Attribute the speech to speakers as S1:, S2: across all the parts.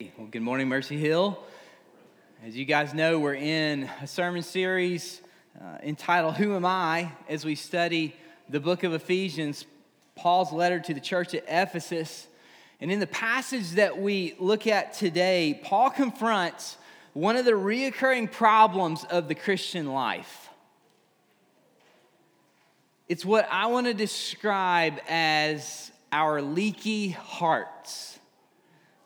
S1: Well, good morning, Mercy Hill. As you guys know, we're in a sermon series uh, entitled Who Am I? as we study the book of Ephesians, Paul's letter to the church at Ephesus. And in the passage that we look at today, Paul confronts one of the reoccurring problems of the Christian life. It's what I want to describe as our leaky hearts.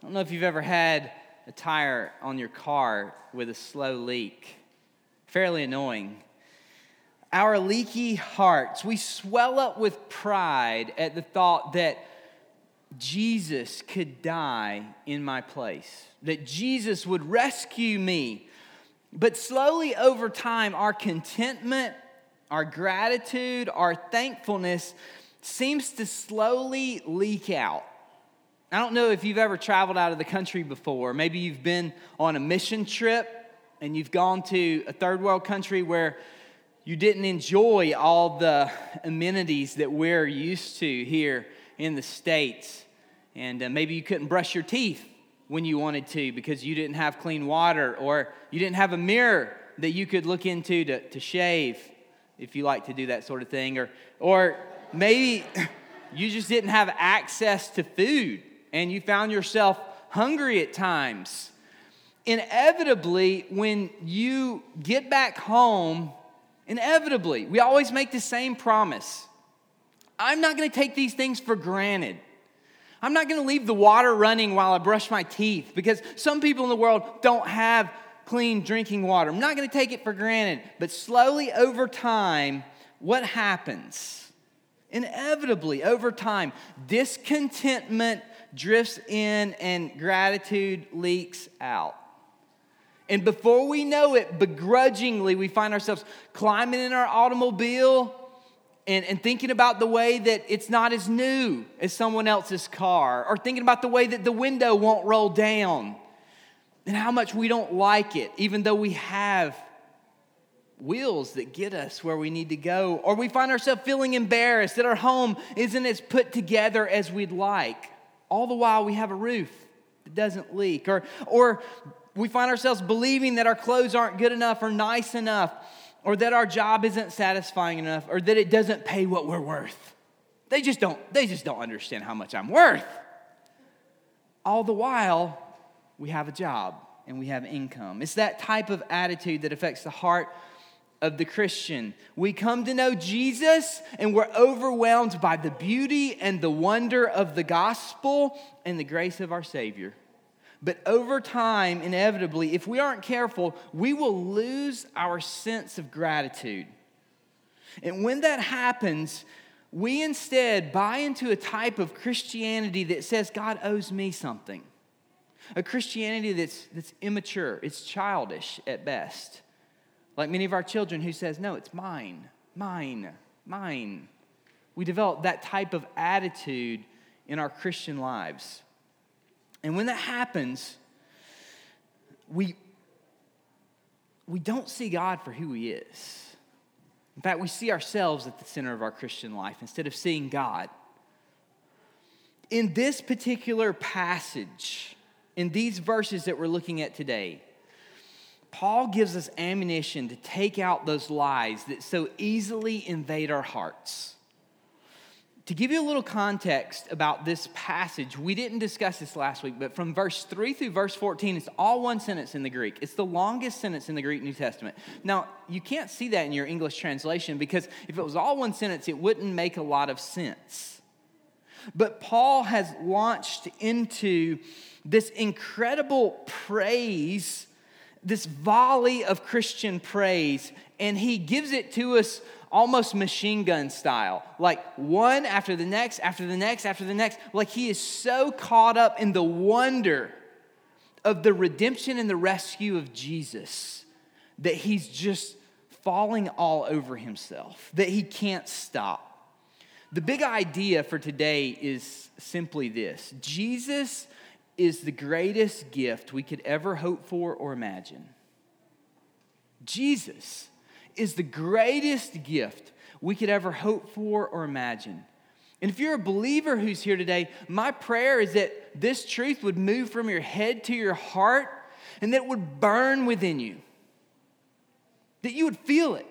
S1: I don't know if you've ever had a tire on your car with a slow leak. Fairly annoying. Our leaky hearts, we swell up with pride at the thought that Jesus could die in my place, that Jesus would rescue me. But slowly over time, our contentment, our gratitude, our thankfulness seems to slowly leak out. I don't know if you've ever traveled out of the country before. Maybe you've been on a mission trip and you've gone to a third world country where you didn't enjoy all the amenities that we're used to here in the States. And uh, maybe you couldn't brush your teeth when you wanted to because you didn't have clean water or you didn't have a mirror that you could look into to, to shave if you like to do that sort of thing. Or, or maybe you just didn't have access to food and you found yourself hungry at times. Inevitably, when you get back home, inevitably, we always make the same promise I'm not gonna take these things for granted. I'm not gonna leave the water running while I brush my teeth because some people in the world don't have clean drinking water. I'm not gonna take it for granted. But slowly over time, what happens? Inevitably, over time, discontentment drifts in and gratitude leaks out. And before we know it, begrudgingly, we find ourselves climbing in our automobile and, and thinking about the way that it's not as new as someone else's car, or thinking about the way that the window won't roll down, and how much we don't like it, even though we have wheels that get us where we need to go. Or we find ourselves feeling embarrassed that our home isn't as put together as we'd like. All the while, we have a roof that doesn't leak. Or, or we find ourselves believing that our clothes aren't good enough or nice enough, or that our job isn't satisfying enough, or that it doesn't pay what we're worth. They just don't, they just don't understand how much I'm worth. All the while, we have a job and we have income. It's that type of attitude that affects the heart of the Christian. We come to know Jesus and we're overwhelmed by the beauty and the wonder of the gospel and the grace of our Savior. But over time, inevitably, if we aren't careful, we will lose our sense of gratitude. And when that happens, we instead buy into a type of Christianity that says God owes me something. A Christianity that's, that's immature, it's childish at best. Like many of our children who says, No, it's mine, mine, mine. We develop that type of attitude in our Christian lives. And when that happens, we, we don't see God for who He is. In fact, we see ourselves at the center of our Christian life instead of seeing God. In this particular passage, in these verses that we're looking at today, Paul gives us ammunition to take out those lies that so easily invade our hearts. To give you a little context about this passage, we didn't discuss this last week, but from verse 3 through verse 14, it's all one sentence in the Greek. It's the longest sentence in the Greek New Testament. Now, you can't see that in your English translation because if it was all one sentence, it wouldn't make a lot of sense. But Paul has launched into this incredible praise this volley of Christian praise, and he gives it to us almost machine gun style, like one after the next, after the next, after the next. Like he is so caught up in the wonder of the redemption and the rescue of Jesus that he's just falling all over himself, that he can't stop. The big idea for today is simply this Jesus is the greatest gift we could ever hope for or imagine. Jesus is the greatest gift we could ever hope for or imagine. And if you're a believer who's here today, my prayer is that this truth would move from your head to your heart and that it would burn within you, that you would feel it.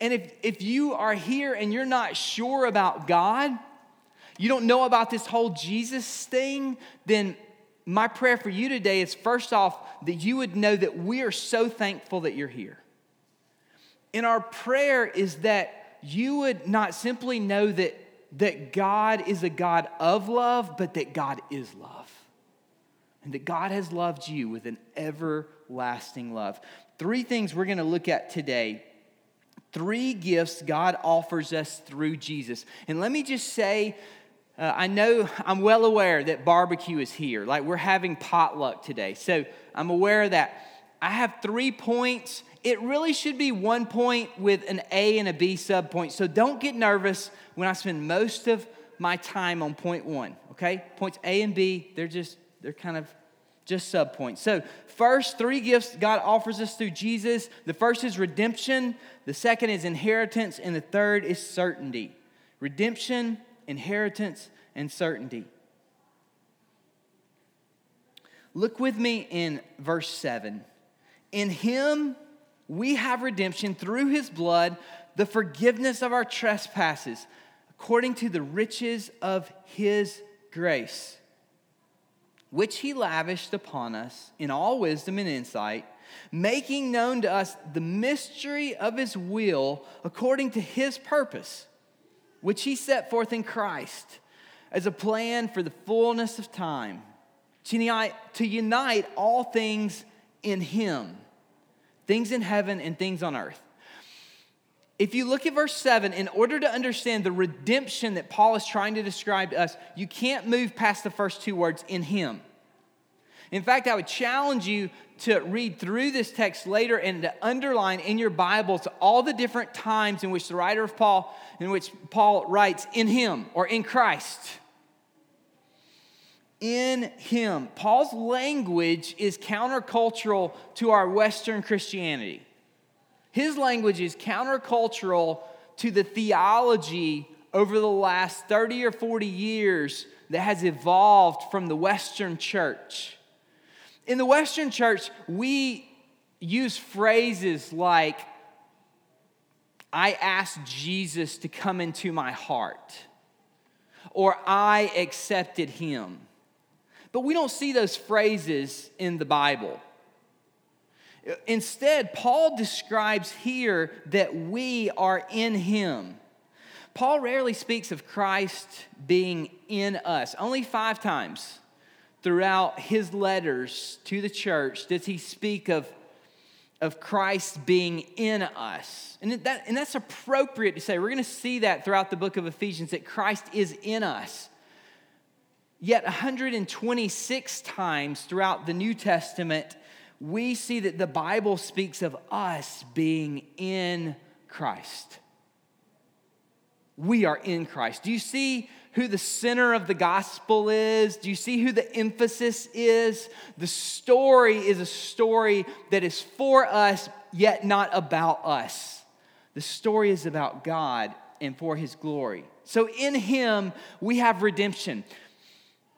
S1: And if, if you are here and you're not sure about God, you don't know about this whole Jesus thing, then my prayer for you today is first off, that you would know that we are so thankful that you're here. And our prayer is that you would not simply know that, that God is a God of love, but that God is love. And that God has loved you with an everlasting love. Three things we're going to look at today. Three gifts God offers us through Jesus. And let me just say, uh, I know I'm well aware that barbecue is here. Like we're having potluck today. So I'm aware of that. I have three points. It really should be one point with an A and a B sub point. So don't get nervous when I spend most of my time on point one. Okay? Points A and B, they're just, they're kind of just sub points. So, first, three gifts God offers us through Jesus. The first is redemption, the second is inheritance, and the third is certainty. Redemption, inheritance, and certainty. Look with me in verse 7. In him we have redemption through his blood, the forgiveness of our trespasses, according to the riches of his grace, which he lavished upon us in all wisdom and insight, making known to us the mystery of his will according to his purpose which he set forth in Christ as a plan for the fullness of time, to unite, to unite all things in him, things in heaven and things on earth. If you look at verse 7, in order to understand the redemption that Paul is trying to describe to us, you can't move past the first two words in him. In fact, I would challenge you to read through this text later and to underline in your Bibles all the different times in which the writer of Paul, in which Paul writes in him or in Christ. In him. Paul's language is countercultural to our Western Christianity. His language is countercultural to the theology over the last 30 or 40 years that has evolved from the Western church. In the Western church, we use phrases like, I asked Jesus to come into my heart, or I accepted him. But we don't see those phrases in the Bible. Instead, Paul describes here that we are in him. Paul rarely speaks of Christ being in us, only five times throughout his letters to the church does he speak of, of Christ being in us. And, that, and that's appropriate to say. We're going to see that throughout the book of Ephesians that Christ is in us. Yet, 126 times throughout the New Testament, we see that the Bible speaks of us being in Christ. We are in Christ. Do you see who the center of the gospel is? Do you see who the emphasis is? The story is a story that is for us, yet not about us. The story is about God and for his glory. So in him, we have redemption.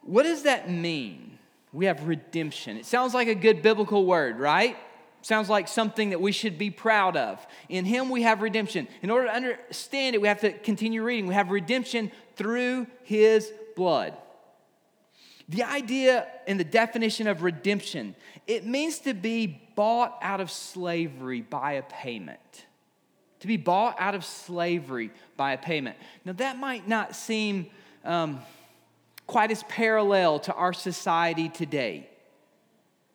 S1: What does that mean? We have redemption. It sounds like a good biblical word, right? Sounds like something that we should be proud of. In Him, we have redemption. In order to understand it, we have to continue reading. We have redemption through His blood. The idea and the definition of redemption, it means to be bought out of slavery by a payment. To be bought out of slavery by a payment. Now, that might not seem um, quite as parallel to our society today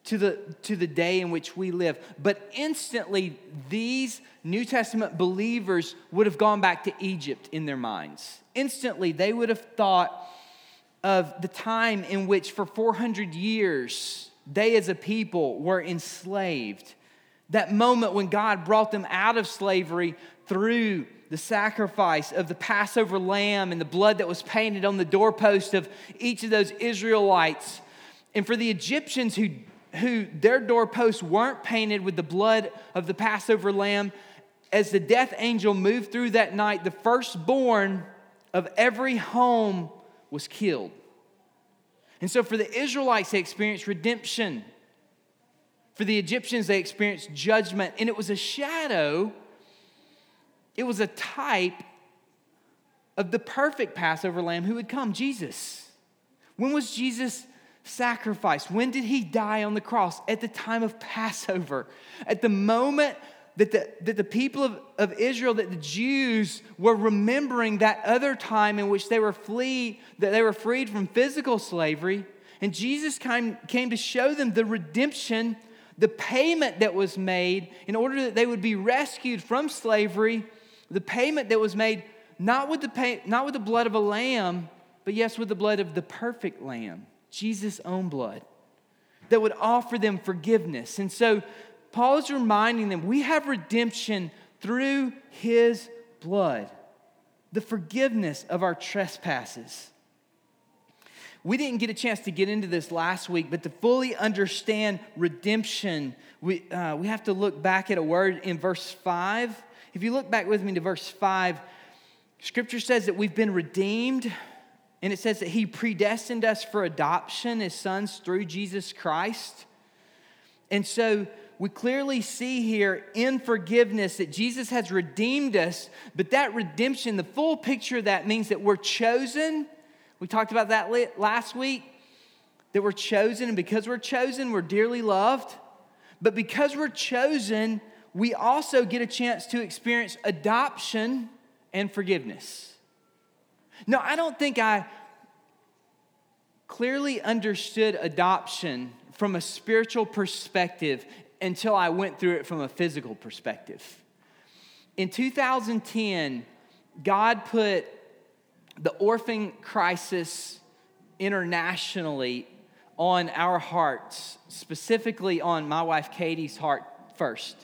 S1: to the, to the day in which we live. But instantly, these New Testament believers would have gone back to Egypt in their minds. Instantly, they would have thought of the time in which, for 400 years, they as a people were enslaved. That moment when God brought them out of slavery through the sacrifice of the Passover lamb and the blood that was painted on the doorpost of each of those Israelites. And for the Egyptians who who their doorposts weren't painted with the blood of the Passover lamb, as the death angel moved through that night, the firstborn of every home was killed. And so for the Israelites, they experienced redemption. For the Egyptians, they experienced judgment. And it was a shadow, it was a type of the perfect Passover lamb who would come, Jesus. When was Jesus sacrificed? When did he die on the cross? At the time of Passover. At the moment that the, that the people of, of Israel, that the Jews were remembering that other time in which they were flee, that they were freed from physical slavery. And Jesus came, came to show them the redemption, the payment that was made in order that they would be rescued from slavery, the payment that was made not with the, pay, not with the blood of a lamb, but yes, with the blood of the perfect lamb, Jesus' own blood, that would offer them forgiveness. And so Paul is reminding them we have redemption through his blood, the forgiveness of our trespasses. We didn't get a chance to get into this last week, but to fully understand redemption, we, uh, we have to look back at a word in verse 5. If you look back with me to verse 5, scripture says that we've been redeemed, and it says that he predestined us for adoption as sons through Jesus Christ. And so we clearly see here in forgiveness that Jesus has redeemed us, but that redemption, the full picture of that means that we're chosen. We talked about that last week, that we're chosen, and because we're chosen, we're dearly loved. But because we're chosen, we also get a chance to experience adoption and forgiveness. No, I don't think I clearly understood adoption from a spiritual perspective until I went through it from a physical perspective. In 2010, God put the orphan crisis internationally on our hearts, specifically on my wife Katie's heart first.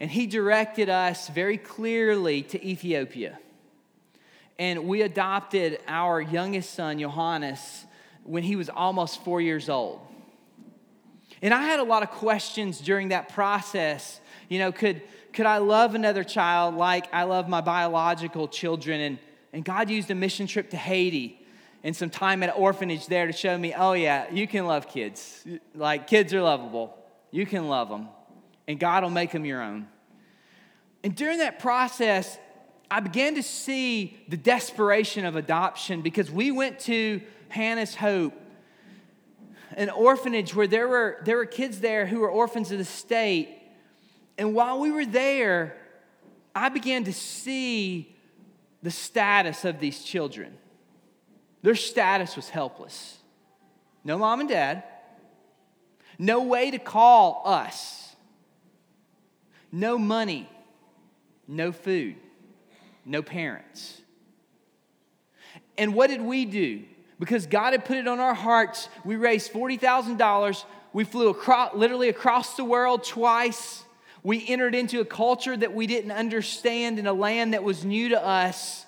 S1: And He directed us very clearly to Ethiopia. And we adopted our youngest son, Johannes, when he was almost four years old. And I had a lot of questions during that process. You know, could, could I love another child like I love my biological children? And, and God used a mission trip to Haiti and some time at an orphanage there to show me, oh, yeah, you can love kids. Like, kids are lovable. You can love them, and God will make them your own. And during that process, I began to see the desperation of adoption because we went to Hannah's Hope an orphanage where there were, there were kids there who were orphans of the state. And while we were there, I began to see the status of these children. Their status was helpless. No mom and dad, no way to call us, no money, no food, no parents. And what did we do? Because God had put it on our hearts. We raised $40,000. We flew across, literally across the world twice. We entered into a culture that we didn't understand in a land that was new to us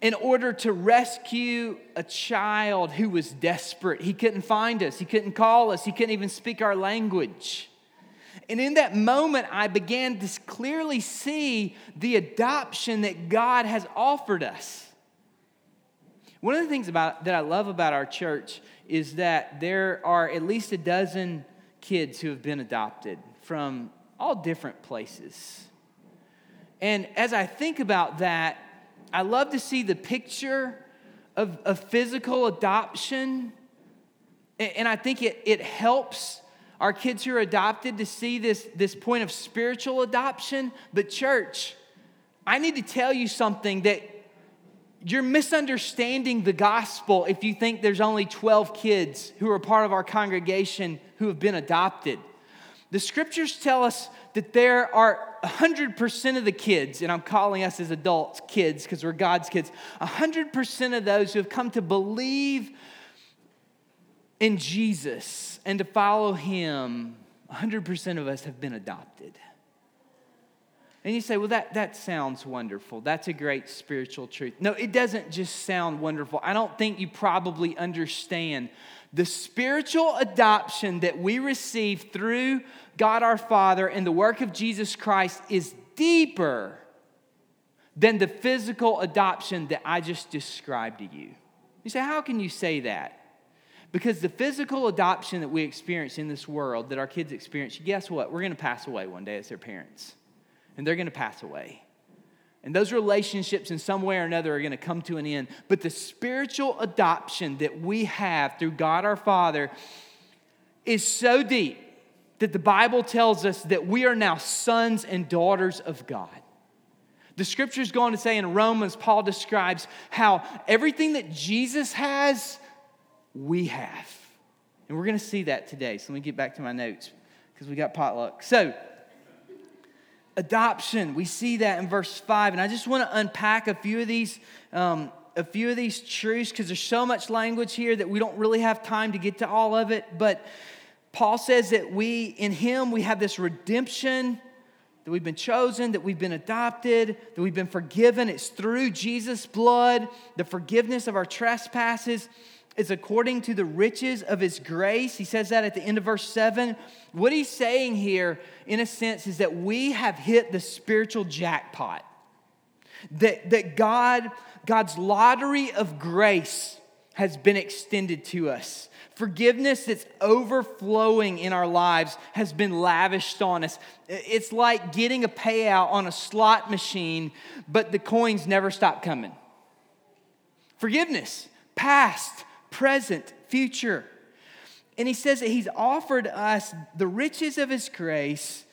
S1: in order to rescue a child who was desperate. He couldn't find us, he couldn't call us, he couldn't even speak our language. And in that moment, I began to clearly see the adoption that God has offered us. One of the things about, that I love about our church is that there are at least a dozen kids who have been adopted from all different places. And as I think about that, I love to see the picture of, of physical adoption. And I think it, it helps our kids who are adopted to see this, this point of spiritual adoption. But, church, I need to tell you something that you're misunderstanding the gospel if you think there's only 12 kids who are part of our congregation who have been adopted. The scriptures tell us that there are 100% of the kids, and I'm calling us as adults kids because we're God's kids, 100% of those who have come to believe in Jesus and to follow Him, 100% of us have been adopted. And you say, well, that, that sounds wonderful. That's a great spiritual truth. No, it doesn't just sound wonderful. I don't think you probably understand the spiritual adoption that we receive through God our Father and the work of Jesus Christ is deeper than the physical adoption that I just described to you. You say, how can you say that? Because the physical adoption that we experience in this world, that our kids experience, guess what? We're going to pass away one day as their parents. And they're going to pass away. And those relationships, in some way or another, are going to come to an end. But the spiritual adoption that we have through God our Father is so deep that the Bible tells us that we are now sons and daughters of God. The scripture's going to say in Romans, Paul describes how everything that Jesus has, we have. And we're going to see that today. So let me get back to my notes because we got potluck. So, adoption, we see that in verse 5. And I just want to unpack a few of these. Um, a few of these truths because there's so much language here that we don't really have time to get to all of it. But Paul says that we, in Him, we have this redemption that we've been chosen, that we've been adopted, that we've been forgiven. It's through Jesus' blood. The forgiveness of our trespasses is according to the riches of his grace. He says that at the end of verse 7. What he's saying here, in a sense, is that we have hit the spiritual jackpot. That, that God, God's lottery of grace has been extended to us. Forgiveness that's overflowing in our lives has been lavished on us. It's like getting a payout on a slot machine, but the coins never stop coming. Forgiveness, past, present, future. And he says that he's offered us the riches of his grace,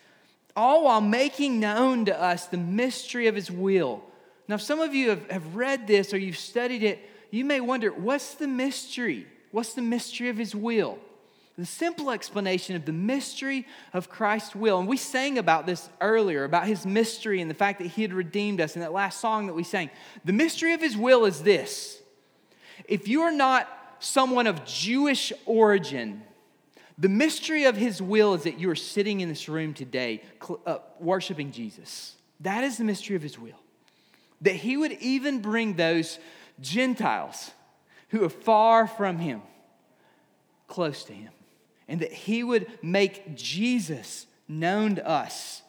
S1: all while making known to us the mystery of his will. Now, if some of you have, have read this or you've studied it, you may wonder what's the mystery? What's the mystery of his will? The simple explanation of the mystery of Christ's will. And we sang about this earlier, about his mystery and the fact that he had redeemed us in that last song that we sang. The mystery of his will is this if you are not someone of Jewish origin, the mystery of his will is that you are sitting in this room today uh, worshiping Jesus. That is the mystery of his will. That he would even bring those Gentiles who are far from him close to him, and that he would make Jesus known to us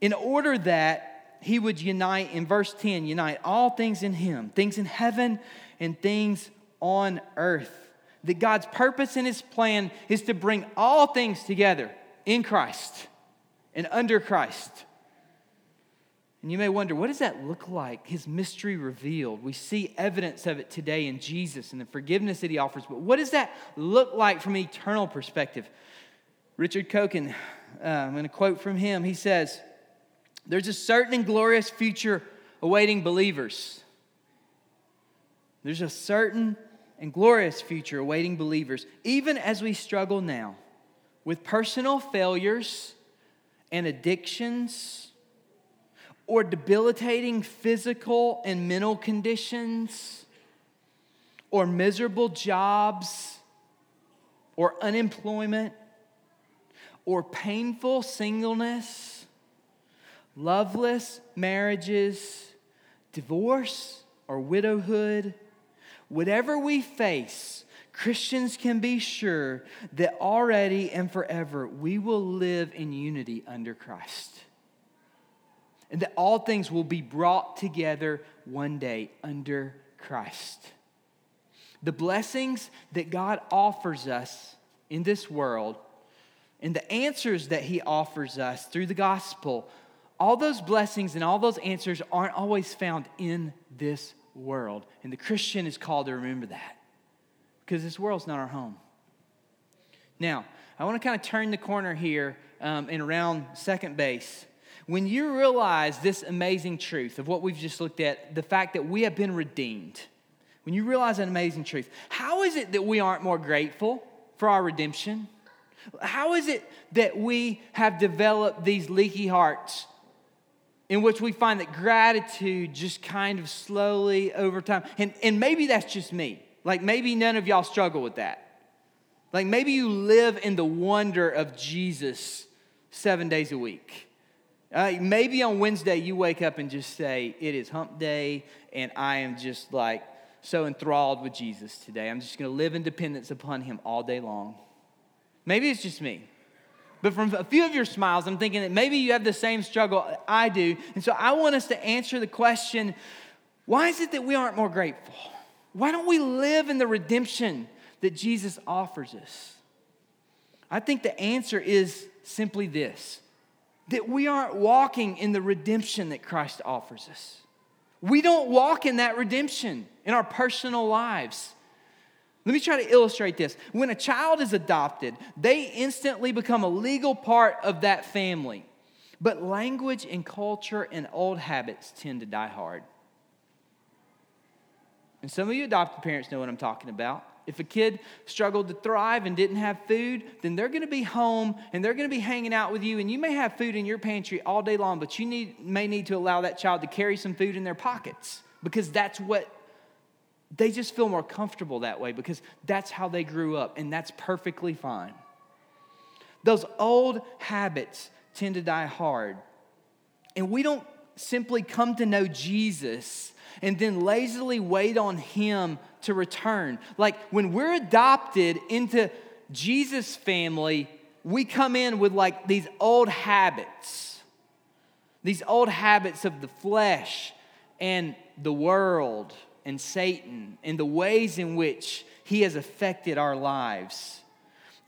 S1: in order that he would unite, in verse 10, unite all things in him, things in heaven and things on earth. That God's purpose and his plan is to bring all things together in Christ and under Christ and you may wonder, what does that look like? His mystery revealed. We see evidence of it today in Jesus and the forgiveness that he offers. But what does that look like from an eternal perspective? Richard Coekin, uh, I'm going to quote from him. He says, There's a certain and glorious future awaiting believers. There's a certain and glorious future awaiting believers, even as we struggle now with personal failures and addictions or debilitating physical and mental conditions, or miserable jobs, or unemployment, or painful singleness, loveless marriages, divorce, or widowhood, whatever we face, Christians can be sure that already and forever we will live in unity under Christ and that all things will be brought together one day under Christ. The blessings that God offers us in this world and the answers that He offers us through the gospel, all those blessings and all those answers aren't always found in this world. And the Christian is called to remember that because this world's not our home. Now, I want to kind of turn the corner here um, and around second base. When you realize this amazing truth of what we've just looked at, the fact that we have been redeemed, when you realize that amazing truth, how is it that we aren't more grateful for our redemption? How is it that we have developed these leaky hearts in which we find that gratitude just kind of slowly over time, and, and maybe that's just me. Like maybe none of y'all struggle with that. Like maybe you live in the wonder of Jesus seven days a week. Uh, maybe on Wednesday you wake up and just say, It is hump day, and I am just like so enthralled with Jesus today. I'm just going to live in dependence upon Him all day long. Maybe it's just me. But from a few of your smiles, I'm thinking that maybe you have the same struggle I do. And so I want us to answer the question why is it that we aren't more grateful? Why don't we live in the redemption that Jesus offers us? I think the answer is simply this that we aren't walking in the redemption that Christ offers us. We don't walk in that redemption in our personal lives. Let me try to illustrate this. When a child is adopted, they instantly become a legal part of that family. But language and culture and old habits tend to die hard. And some of you adopted parents know what I'm talking about. If a kid struggled to thrive and didn't have food, then they're going to be home and they're going to be hanging out with you. And you may have food in your pantry all day long, but you need, may need to allow that child to carry some food in their pockets because that's what they just feel more comfortable that way because that's how they grew up, and that's perfectly fine. Those old habits tend to die hard. And we don't simply come to know Jesus and then lazily wait on Him to return. Like when we're adopted into Jesus' family, we come in with like these old habits, these old habits of the flesh and the world and Satan and the ways in which he has affected our lives.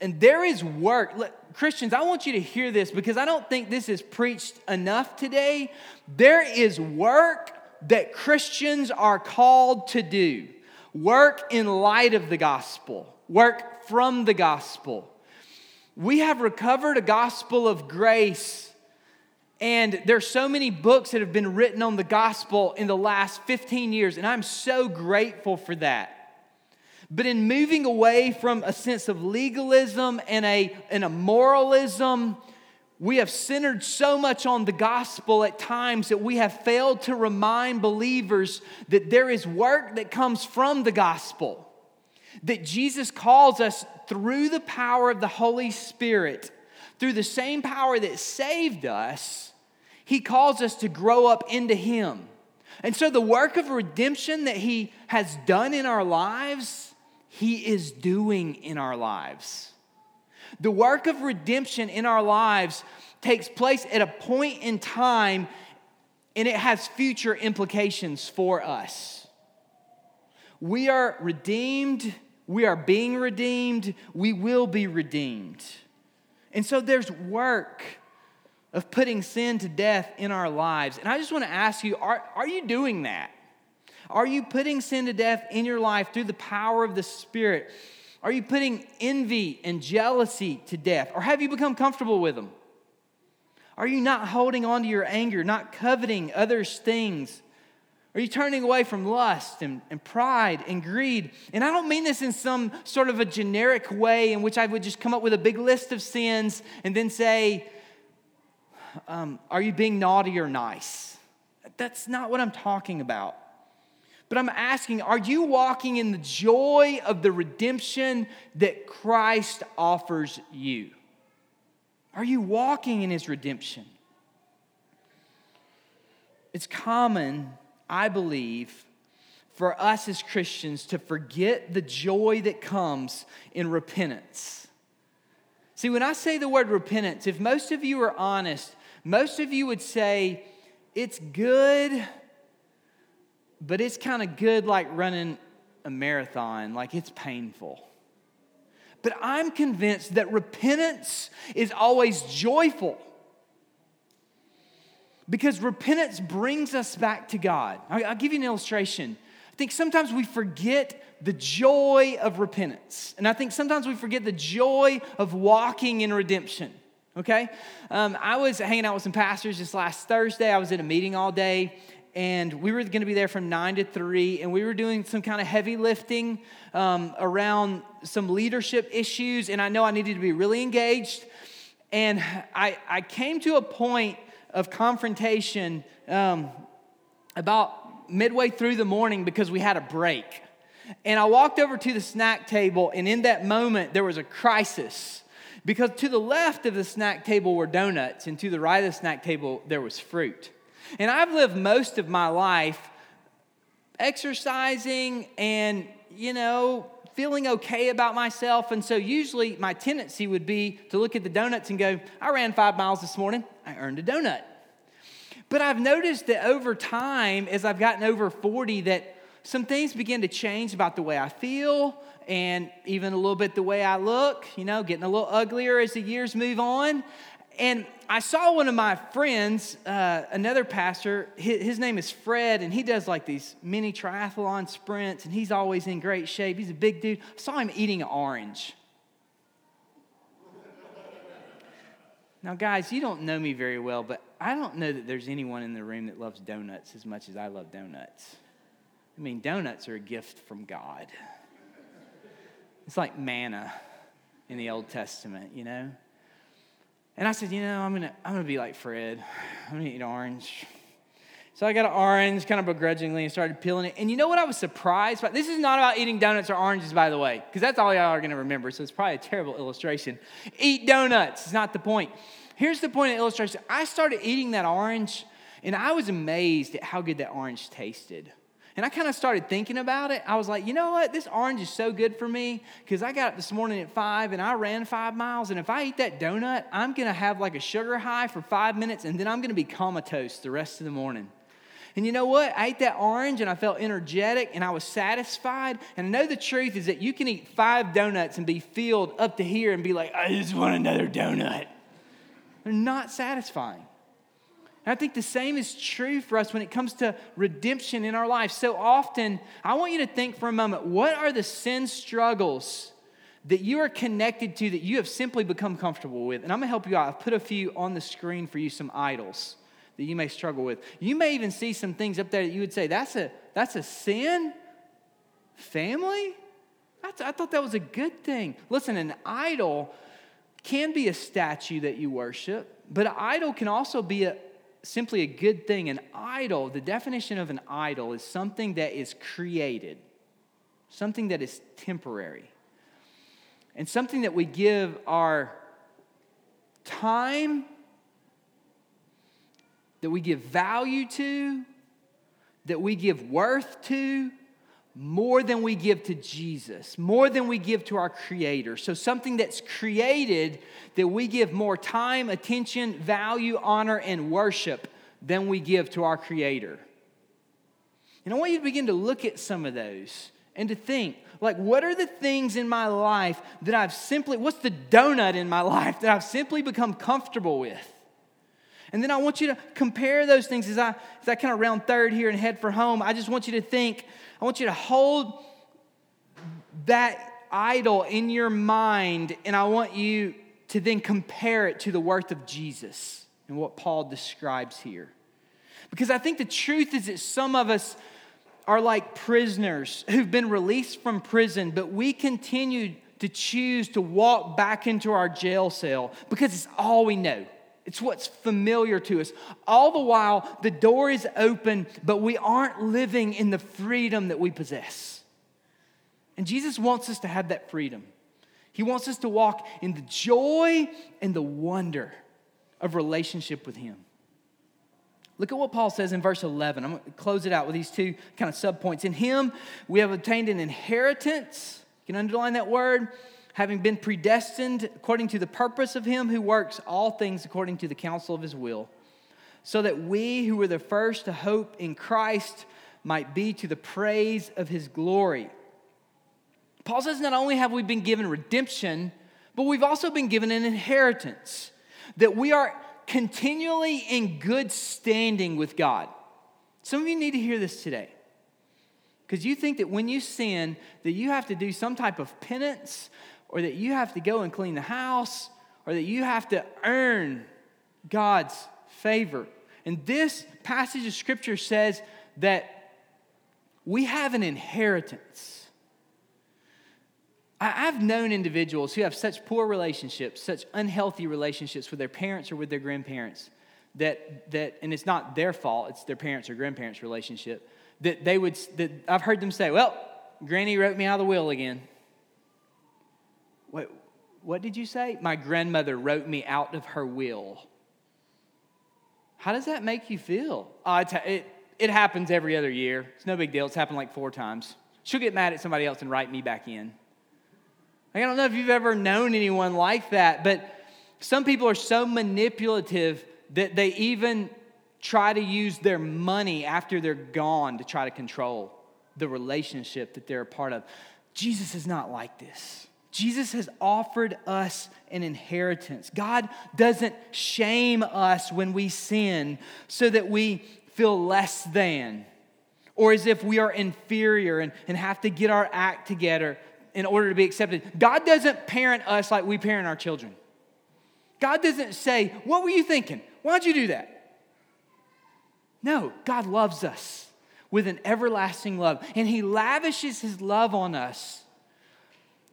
S1: And there is work. Christians, I want you to hear this because I don't think this is preached enough today. There is work that Christians are called to do work in light of the gospel, work from the gospel. We have recovered a gospel of grace and there's so many books that have been written on the gospel in the last 15 years, and I'm so grateful for that. But in moving away from a sense of legalism and a, and a moralism, we have centered so much on the gospel at times that we have failed to remind believers that there is work that comes from the gospel. That Jesus calls us through the power of the Holy Spirit, through the same power that saved us he calls us to grow up into Him. And so, the work of redemption that He has done in our lives, He is doing in our lives. The work of redemption in our lives takes place at a point in time and it has future implications for us. We are redeemed, we are being redeemed, we will be redeemed. And so there's work of putting sin to death in our lives. And I just want to ask you are, are you doing that? Are you putting sin to death in your life through the power of the Spirit? Are you putting envy and jealousy to death? Or have you become comfortable with them? Are you not holding on to your anger, not coveting others' things? Are you turning away from lust and, and pride and greed? And I don't mean this in some sort of a generic way in which I would just come up with a big list of sins and then say, um, are you being naughty or nice? That's not what I'm talking about. But I'm asking, are you walking in the joy of the redemption that Christ offers you? Are you walking in his redemption? It's common, I believe, for us as Christians to forget the joy that comes in repentance. See, when I say the word repentance, if most of you are honest, most of you would say it's good, but it's kind of good like running a marathon, like it's painful. But I'm convinced that repentance is always joyful because repentance brings us back to God. I'll give you an illustration. I think sometimes we forget the joy of repentance, and I think sometimes we forget the joy of walking in redemption okay? Um, I was hanging out with some pastors just last Thursday. I was at a meeting all day, and we were going to be there from 9 to 3, and we were doing some kind of heavy lifting um, around some leadership issues, and I know I needed to be really engaged. And I, I came to a point of confrontation um, about midway through the morning because we had a break. And I walked over to the snack table, and in that moment, there was a crisis because to the left of the snack table were donuts, and to the right of the snack table, there was fruit. And I've lived most of my life exercising and, you know, feeling okay about myself. And so usually my tendency would be to look at the donuts and go, I ran five miles this morning, I earned a donut. But I've noticed that over time, as I've gotten over 40, that some things begin to change about the way I feel and even a little bit the way I look, you know, getting a little uglier as the years move on. And I saw one of my friends, uh, another pastor, his, his, name is Fred, and he does like these mini triathlon sprints, and he's always in great shape. He's a big dude. I saw him eating an orange. Now, guys, you don't know me very well, but I don't know that there's anyone in the room that loves donuts as much as I love donuts. I mean, donuts are a gift from God. It's like manna in the Old Testament, you know? And I said, you know, I'm gonna, I'm gonna be like Fred. I'm gonna eat orange. So I got an orange kind of begrudgingly and started peeling it. And you know what I was surprised by? This is not about eating donuts or oranges, by the way, because that's all y'all are gonna remember. So it's probably a terrible illustration. Eat donuts is not the point. Here's the point of the illustration. I started eating that orange, and I was amazed at how good that orange tasted. And I kind of started thinking about it. I was like, you know what? This orange is so good for me because I got up this morning at five and I ran five miles. And if I eat that donut, I'm going to have like a sugar high for five minutes and then I'm going to be comatose the rest of the morning. And you know what? I ate that orange and I felt energetic and I was satisfied. And I know the truth is that you can eat five donuts and be filled up to here and be like, I just want another donut. They're not satisfying. And I think the same is true for us when it comes to redemption in our life. So often, I want you to think for a moment what are the sin struggles that you are connected to that you have simply become comfortable with? And I'm gonna help you out. I've put a few on the screen for you, some idols that you may struggle with. You may even see some things up there that you would say, that's a, that's a sin? Family? I thought that was a good thing. Listen, an idol can be a statue that you worship, but an idol can also be a, simply a good thing. An idol, the definition of an idol is something that is created, something that is temporary, and something that we give our time, that we give value to, that we give worth to, more than we give to Jesus, more than we give to our Creator. So, something that's created that we give more time, attention, value, honor, and worship than we give to our Creator. And I want you to begin to look at some of those and to think like, what are the things in my life that I've simply, what's the donut in my life that I've simply become comfortable with? And then I want you to compare those things as I, as I kind of round third here and head for home. I just want you to think I want you to hold that idol in your mind, and I want you to then compare it to the worth of Jesus and what Paul describes here. Because I think the truth is that some of us are like prisoners who've been released from prison, but we continue to choose to walk back into our jail cell because it's all we know. It's what's familiar to us. All the while, the door is open, but we aren't living in the freedom that we possess. And Jesus wants us to have that freedom. He wants us to walk in the joy and the wonder of relationship with Him. Look at what Paul says in verse 11. I'm going to close it out with these two kind of subpoints. In Him, we have obtained an inheritance. You can underline that word having been predestined according to the purpose of him who works all things according to the counsel of his will, so that we who were the first to hope in Christ might be to the praise of his glory. Paul says not only have we been given redemption, but we've also been given an inheritance, that we are continually in good standing with God. Some of you need to hear this today. Because you think that when you sin, that you have to do some type of penance or that you have to go and clean the house, or that you have to earn God's favor. And this passage of scripture says that we have an inheritance. I've known individuals who have such poor relationships, such unhealthy relationships with their parents or with their grandparents, that, that and it's not their fault, it's their parents or grandparents' relationship, that they would, that I've heard them say, well, Granny wrote me out of the will again. What, what did you say? My grandmother wrote me out of her will. How does that make you feel? Uh, it, it happens every other year. It's no big deal. It's happened like four times. She'll get mad at somebody else and write me back in. I don't know if you've ever known anyone like that, but some people are so manipulative that they even try to use their money after they're gone to try to control the relationship that they're a part of. Jesus is not like this. Jesus has offered us an inheritance. God doesn't shame us when we sin so that we feel less than or as if we are inferior and, and have to get our act together in order to be accepted. God doesn't parent us like we parent our children. God doesn't say, What were you thinking? Why'd you do that? No, God loves us with an everlasting love, and He lavishes His love on us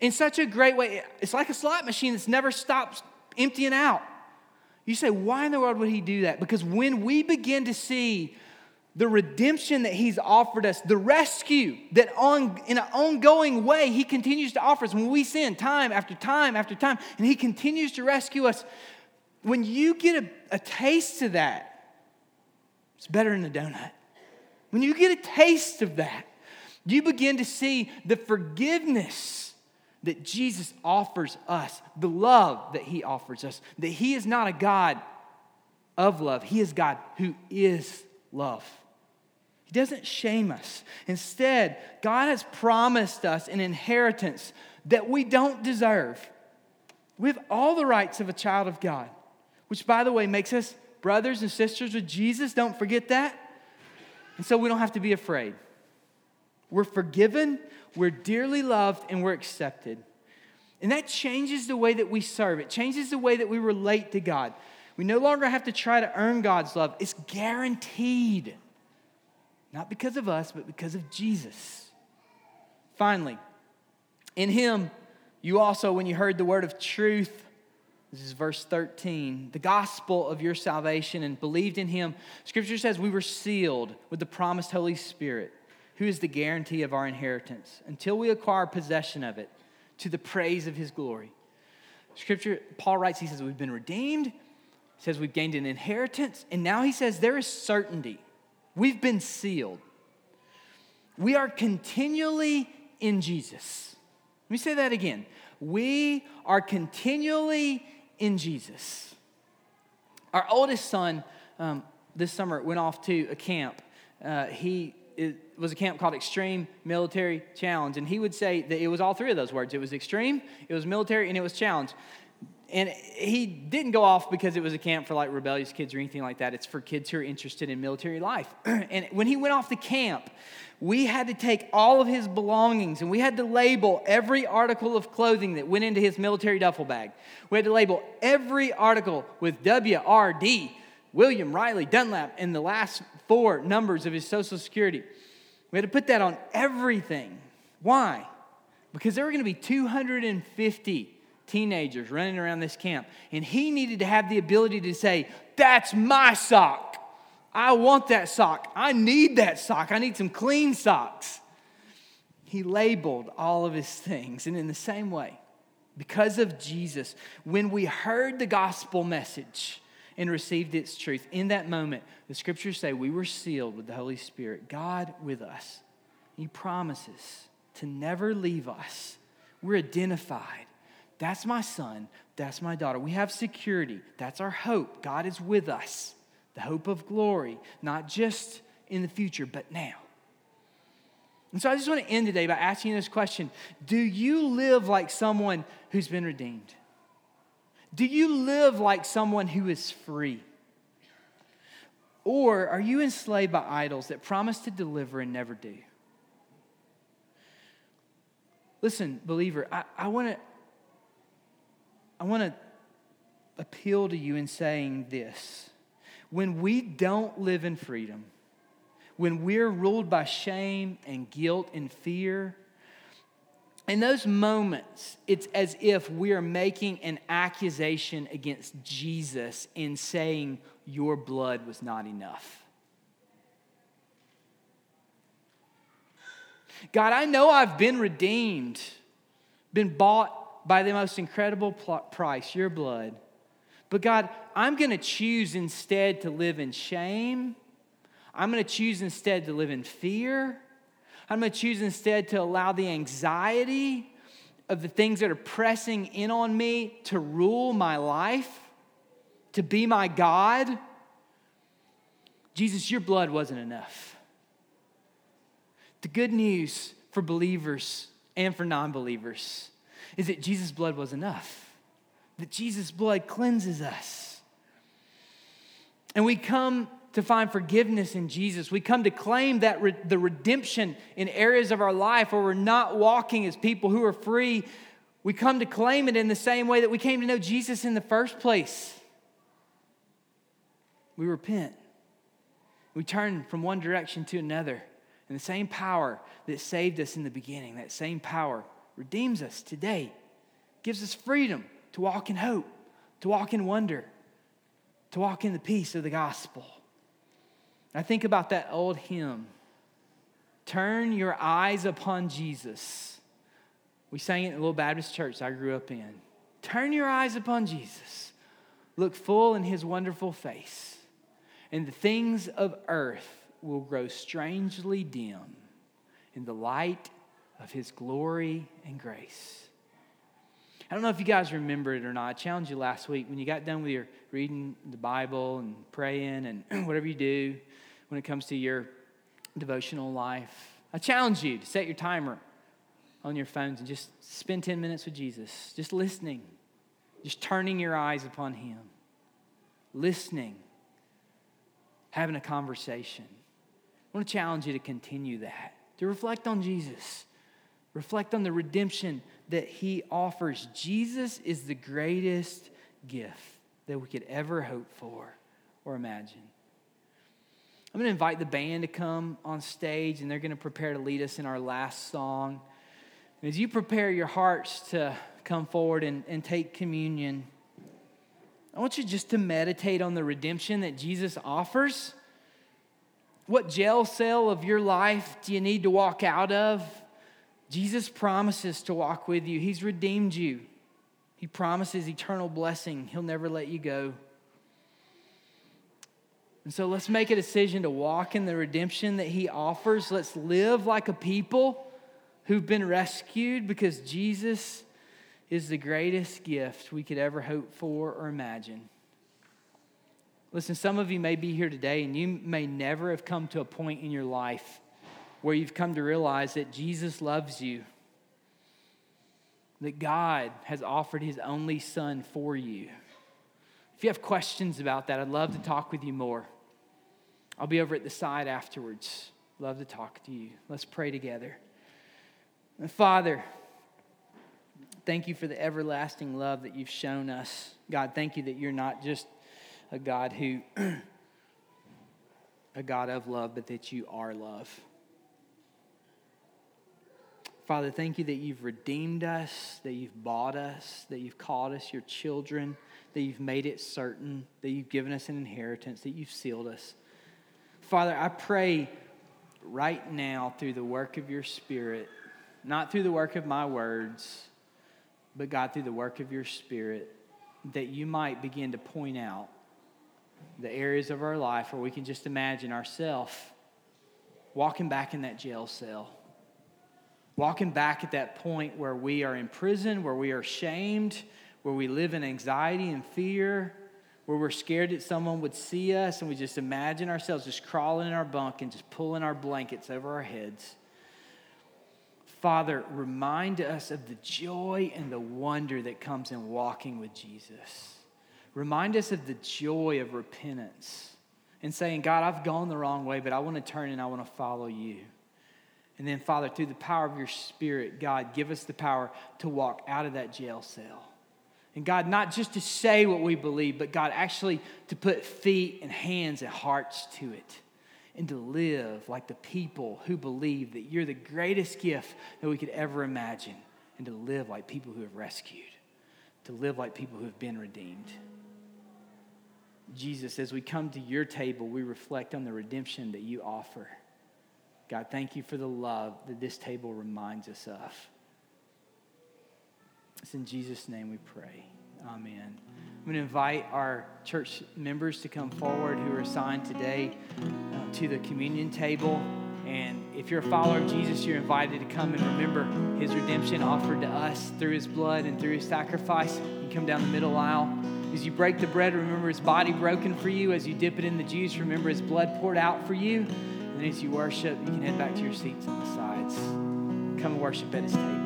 S1: in such a great way. It's like a slot machine that's never stops emptying out. You say, Why in the world would He do that? Because when we begin to see the redemption that he's offered us, the rescue that on, in an ongoing way he continues to offer us when we sin time after time after time, and he continues to rescue us. When you get a, a taste of that, it's better than a donut. When you get a taste of that, you begin to see the forgiveness that Jesus offers us, the love that he offers us, that he is not a God of love, he is God who is love. He doesn't shame us. Instead, God has promised us an inheritance that we don't deserve. We have all the rights of a child of God, which, by the way, makes us brothers and sisters with Jesus. Don't forget that. And so we don't have to be afraid. We're forgiven, we're dearly loved, and we're accepted. And that changes the way that we serve, it changes the way that we relate to God. We no longer have to try to earn God's love, it's guaranteed. Not because of us, but because of Jesus. Finally, in Him, you also, when you heard the word of truth, this is verse 13, the gospel of your salvation, and believed in Him, Scripture says we were sealed with the promised Holy Spirit, who is the guarantee of our inheritance, until we acquire possession of it to the praise of His glory. Scripture, Paul writes, he says, We've been redeemed, he says, We've gained an inheritance, and now he says, There is certainty We've been sealed. We are continually in Jesus. Let me say that again. We are continually in Jesus. Our oldest son um, this summer went off to a camp. Uh, he it was a camp called Extreme Military Challenge, and he would say that it was all three of those words. It was extreme, it was military, and it was challenge and he didn't go off because it was a camp for like rebellious kids or anything like that. It's for kids who are interested in military life. and when he went off the camp, we had to take all of his belongings and we had to label every article of clothing that went into his military duffel bag. We had to label every article with WRD, William Riley Dunlap, in the last four numbers of his social security. We had to put that on everything. Why? Because there were going to be 250 teenagers running around this camp. And he needed to have the ability to say, That's my sock. I want that sock. I need that sock. I need some clean socks. He labeled all of his things. And in the same way, because of Jesus, when we heard the gospel message and received its truth, in that moment, the scriptures say we were sealed with the Holy Spirit, God with us. He promises to never leave us. We're identified that's my son. That's my daughter. We have security. That's our hope. God is with us. The hope of glory, not just in the future, but now. And so I just want to end today by asking this question Do you live like someone who's been redeemed? Do you live like someone who is free? Or are you enslaved by idols that promise to deliver and never do? Listen, believer, I, want to I want to appeal to you in saying this. When we don't live in freedom, when we're ruled by shame and guilt and fear, in those moments, it's as if we are making an accusation against Jesus in saying, Your blood was not enough. God, I know I've been redeemed, been bought by the most incredible price, your blood. But God, I'm going to choose instead to live in shame. I'm going to choose instead to live in fear. I'm going to choose instead to allow the anxiety of the things that are pressing in on me to rule my life, to be my God. Jesus, your blood wasn't enough. The good news for believers and for non believers is that Jesus' blood was enough, that Jesus' blood cleanses us. And we come to find forgiveness in Jesus. We come to claim that re- the redemption in areas of our life where we're not walking as people who are free. We come to claim it in the same way that we came to know Jesus in the first place. We repent. We turn from one direction to another. And the same power that saved us in the beginning, that same power redeems us today, gives us freedom to walk in hope, to walk in wonder, to walk in the peace of the gospel. I think about that old hymn Turn your eyes upon Jesus. We sang it in a little Baptist church I grew up in. Turn your eyes upon Jesus. Look full in his wonderful face, and the things of earth will grow strangely dim in the light of his glory and grace. I don't know if you guys remember it or not. I challenged you last week when you got done with your reading the Bible and praying and whatever you do when it comes to your devotional life. I challenge you to set your timer on your phones and just spend 10 minutes with Jesus, just listening, just turning your eyes upon Him, listening, having a conversation. I want to challenge you to continue that, to reflect on Jesus, reflect on the redemption that He offers. Jesus is the greatest gift that we could ever hope for or imagine. I'm going to invite the band to come on stage, and they're going to prepare to lead us in our last song. And as you prepare your hearts to come forward and, and take communion, I want you just to meditate on the redemption that Jesus offers. What jail cell of your life do you need to walk out of? Jesus promises to walk with you. He's redeemed you. He promises eternal blessing. He'll never let you go. And so let's make a decision to walk in the redemption that He offers. Let's live like a people who've been rescued because Jesus is the greatest gift we could ever hope for or imagine. Listen, some of you may be here today and you may never have come to a point in your life where you've come to realize that Jesus loves you, that God has offered his only son for you. If you have questions about that, I'd love to talk with you more. I'll be over at the side afterwards. Love to talk to you. Let's pray together. Father, thank you for the everlasting love that you've shown us. God, thank you that you're not just a God who, a God of love, but that you are love. Father, thank you that you've redeemed us, that you've bought us, that you've called us your children, that you've made it certain, that you've given us an inheritance, that you've sealed us. Father, I pray right now through the work of your Spirit, not through the work of my words, but God, through the work of your Spirit, that you might begin to point out the areas of our life where we can just imagine ourselves walking back in that jail cell, walking back at that point where we are in prison, where we are shamed, where we live in anxiety and fear, where we're scared that someone would see us and we just imagine ourselves just crawling in our bunk and just pulling our blankets over our heads. Father, remind us of the joy and the wonder that comes in walking with Jesus. Remind us of the joy of repentance and saying, God, I've gone the wrong way, but I want to turn and I want to follow you. And then, Father, through the power of your Spirit, God, give us the power to walk out of that jail cell. And God, not just to say what we believe, but God, actually to put feet and hands and hearts to it and to live like the people who believe that you're the greatest gift that we could ever imagine and to live like people who have rescued, to live like people who have been redeemed. Jesus, as we come to your table, we reflect on the redemption that you offer. God, thank you for the love that this table reminds us of. It's in Jesus' name we pray. Amen. I'm going to invite our church members to come forward who are assigned today uh, to the communion table. And if you're a follower of Jesus, you're invited to come and remember his redemption offered to us through his blood and through his sacrifice. You come down the middle aisle. As you break the bread, remember his body broken for you. As you dip it in the juice, remember his blood poured out for you. And as you worship, you can head back to your seats on the sides. Come and worship at his table.